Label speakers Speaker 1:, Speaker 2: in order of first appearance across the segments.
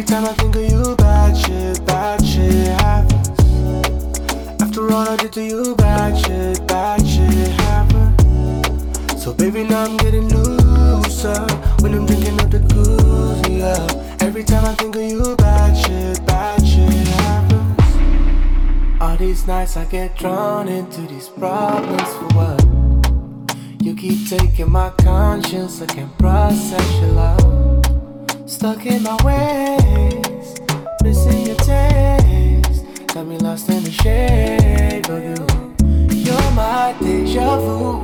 Speaker 1: Every time I think of you, bad shit, bad shit happens.
Speaker 2: After all I did to you, bad shit, bad shit happens. So baby, now I'm getting looser when I'm drinking up the good Yeah. Every time I think of you, bad shit, bad shit happens. All these nights I get drawn into these problems for what? You keep taking my conscience, I can't process your love. Stuck in my ways, missing your taste. Got me lost in the shade of you. You're my deja vu,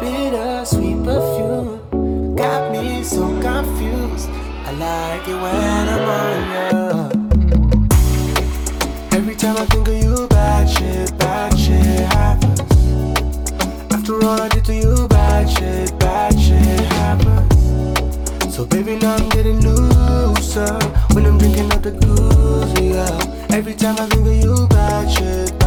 Speaker 2: bitter sweet perfume. Got me so confused. I like it when I'm on you. Every time I think of you, bad shit, bad shit happens. After all I did to you, bad shit, bad shit happens. So baby, now the. Every time I think of you, bad shit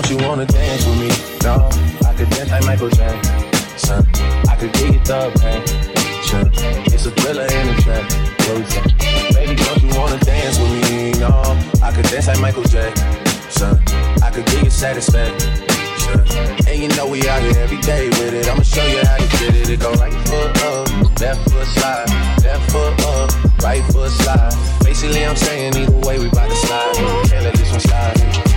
Speaker 2: Don't you wanna dance with me? No, I could dance like Michael Jackson. I could give
Speaker 3: you the passion. It's a thriller in a track. Baby, don't you wanna dance with me? No, I could dance like Michael Jackson. I could give you satisfaction. And you know we out here every day with it. I'ma show you how to get it. It go right foot up, left foot slide, left foot up, right foot slide. Basically, I'm saying either way we bout to slide. Can't let this one slide.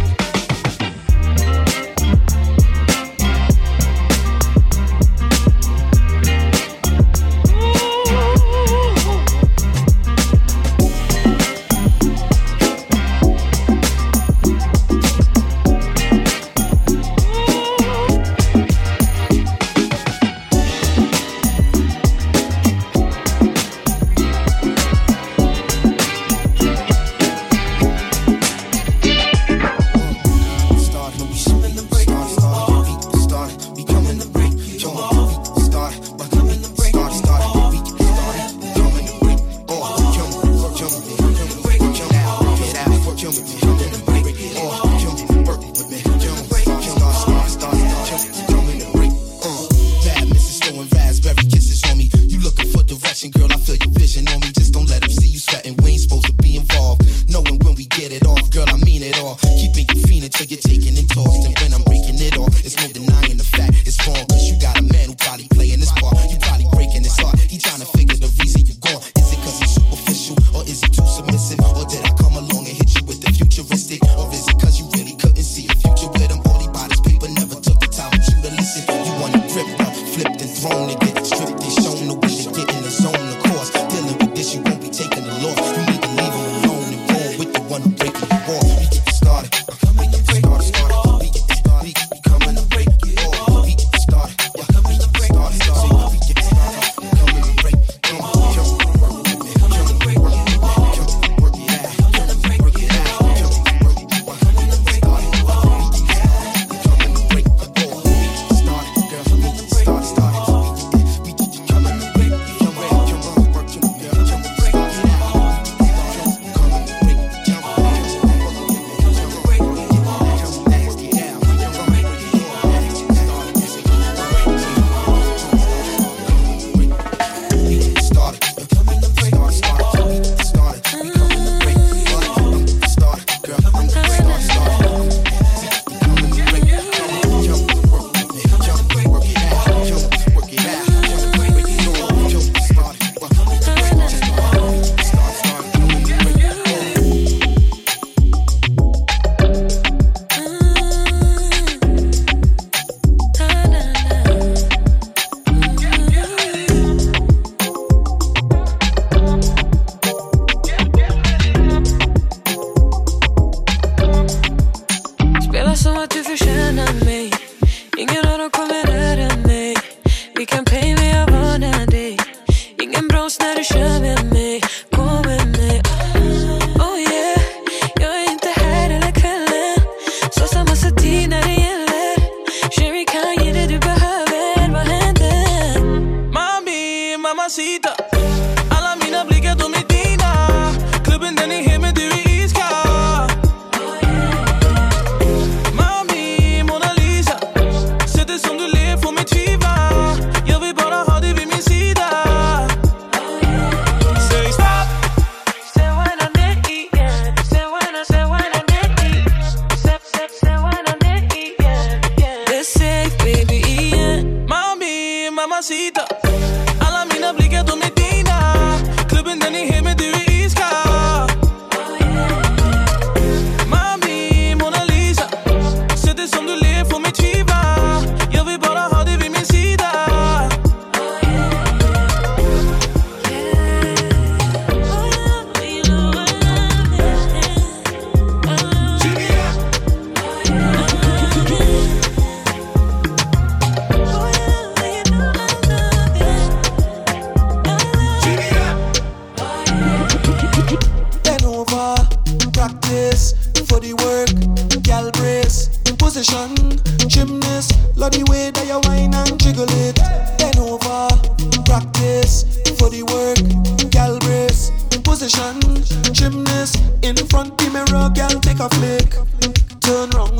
Speaker 3: is he too submissive?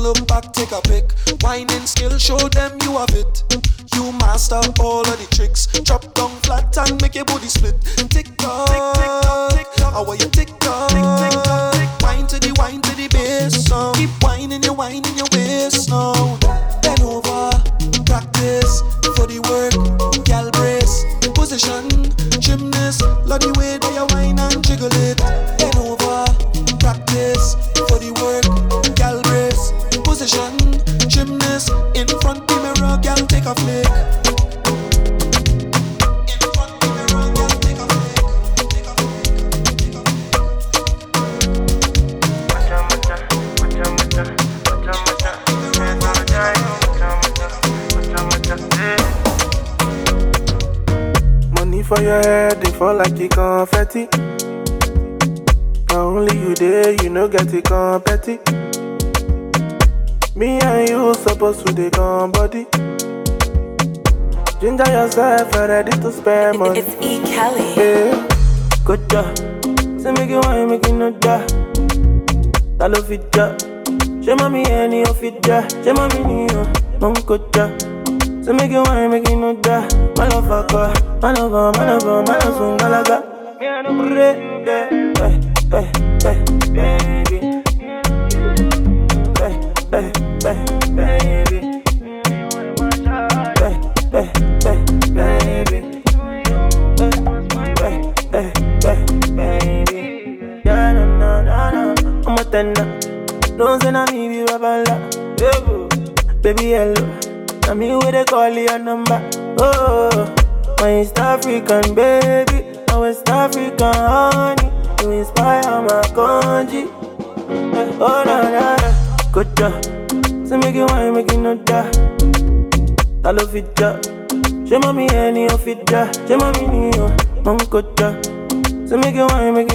Speaker 4: look back, take a pic. Whining skill, show them you have it. You master all of the tricks. Drop down flat and make your body split. Tick tock. How are you tick tock. Wine to the wine to the bass now. Keep whining your wine in your waist now. Bend over, practice for the work. Gal brace position. For
Speaker 5: your head, they fall like a confetti. Now only you there, you know get it confetti. Me and you supposed to dey come body. Ginger yourself, and ready to spend money.
Speaker 6: It's E. Kelly.
Speaker 5: Yeah, good job. Say make you wine, make you no die. Ta ló fi já? Ṣé mami ẹni ò fi já? Ṣé mami nìyàn? Mo ń kọjá. Say make you wine, make you no die. Má lọ bọ̀, má lọ sùn gálágá. Mi àná kúrẹ́ dẹ́, ẹ̀ ẹ̀ ẹ̀ baby. Baby. Baby. Baby. Yeah, na, na, na, na. I'm a tenor. Don't say me be babala. Baby, hello. Na me where they call your number. Oh, my East African baby. My West African honey. You inspire my country. Eh, Oh, na, na, na. Good job. Say make you wine, make you no die. Ta ló fi já? Ṣé mọ́mí ẹni ò fi já? Ṣé mọ́mí nìyàn? Mo ń kọjá. Ṣé make you wine, make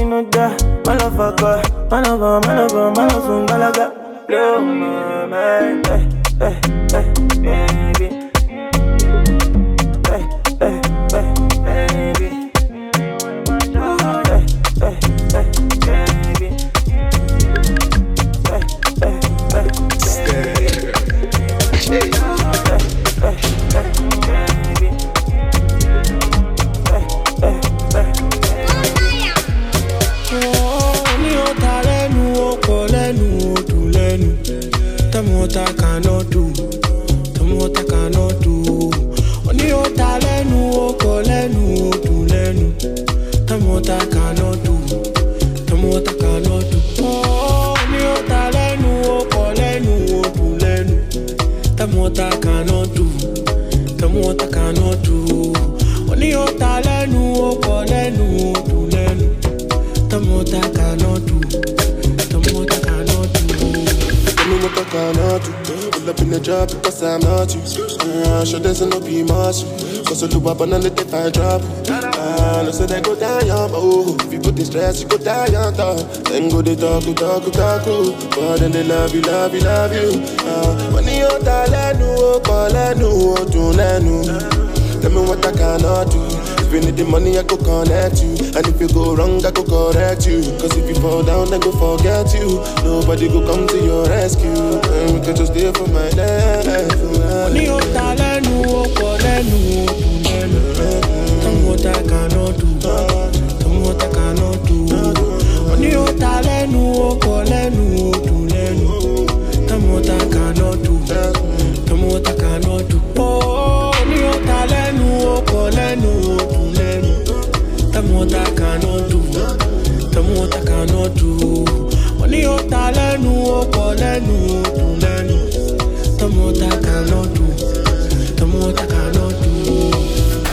Speaker 5: bọ̀, má lọ bọ̀, má lọ sùn gbálágá. Blow my mind, eh, eh, eh, baby.
Speaker 7: Uh, sure there's no be muscle. Cause do up and let if I drop. Uh, no say they go down, oh. If you put the stress, you go down, young, dog. Then go they talk, go talk, go talk, oh. But then they love you, love you, love you. When you talk, let no, call, no, do, no. Tell me what I cannot do. If you need the money, I go connect you. And if you go wrong, I go correct you. Cause if you fall down, then go forget you. Nobody go come to your rescue. And we can just stay for my life.
Speaker 4: Lẹ́nu ọkọ̀ lẹ́nu odò lẹ́nu. Tell what I cannot do. Tell what I cannot do. Ní ọ̀tá lẹ́nu ọkọ̀ lẹ́nu odò lẹ́nu. Tell what I cannot do. Tell what I cannot do. Oh, ọ̀tá lẹ́nu ọkọ̀ lẹ́nu odò lẹ́nu. Tell me what I cannot do. Tell me what I cannot do. Ní ọ̀tá lẹ́nu ọkọ̀ lẹ́nu odò lẹ́nu. Tell me what I cannot do. Tell me what I cannot do.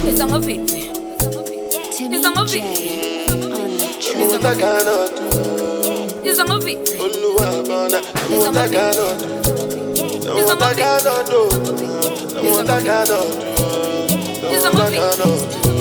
Speaker 6: It's on my feet. It's on my feet.
Speaker 7: Tell me what I cannot do.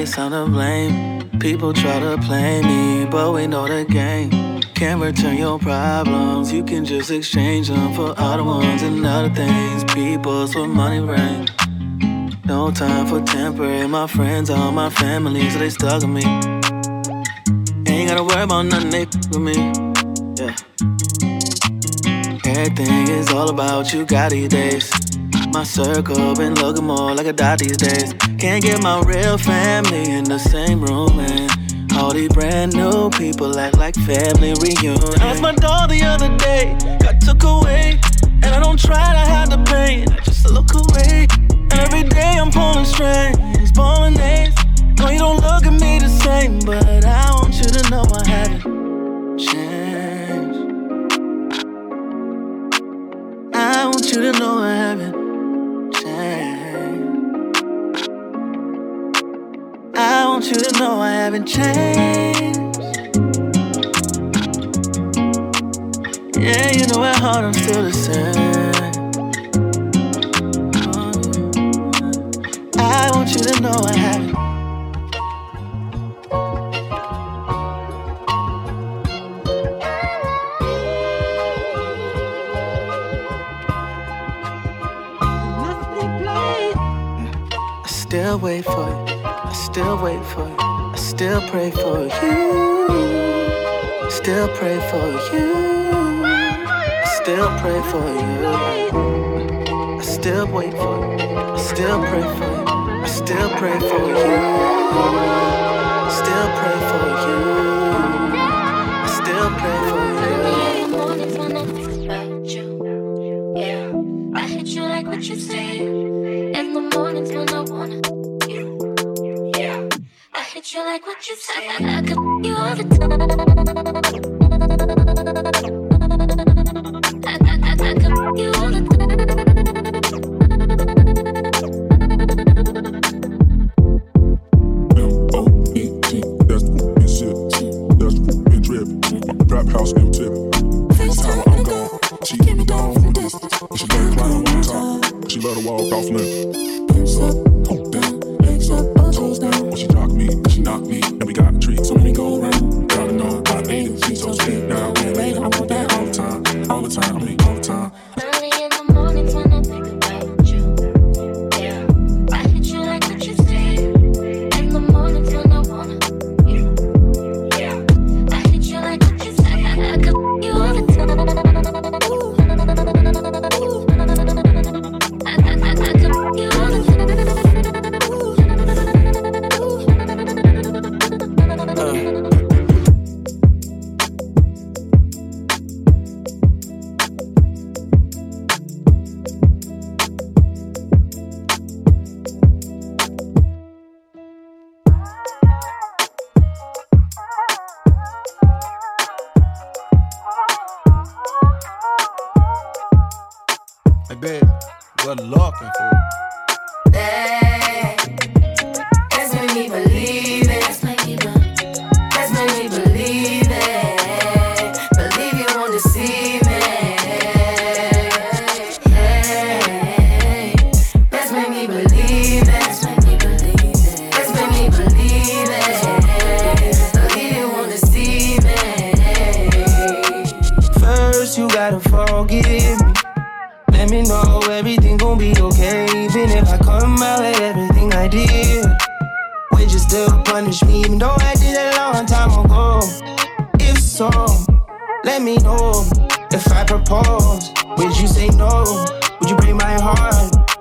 Speaker 8: Guess I'm to blame. People try to play me, but we know the game. Can't return your problems, you can just exchange them for other ones and other things. People's for money rain. No time for temporary. My friends are my family, so they stuck with me. Ain't gotta worry about nothing they with me. Yeah. Everything is all about you, got these days. My circle been looking more like a dot these days. Can't get my real family in the same room, and all these brand new people act like family reunion. I was my doll the other day, got took away, and I don't try to hide the pain. I just look away. Every day I'm pulling strings, balling days. No, you don't look at me the same, but I want you to know I haven't changed. I want you to know you to know I haven't changed. Yeah, you know at heart I'm still the same. I want you to know I haven't. I still wait for you still wait for you. I still pray for you. Still pray for you. I still pray for you. I still wait for you. I still pray for you. I still pray for you. Still pray for you. Still pray for you.
Speaker 9: I hit you like like what you say. In the mornings when I wanna. You like what you said. I could you all the time. baby. Good
Speaker 10: luck and for.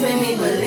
Speaker 10: made me believe.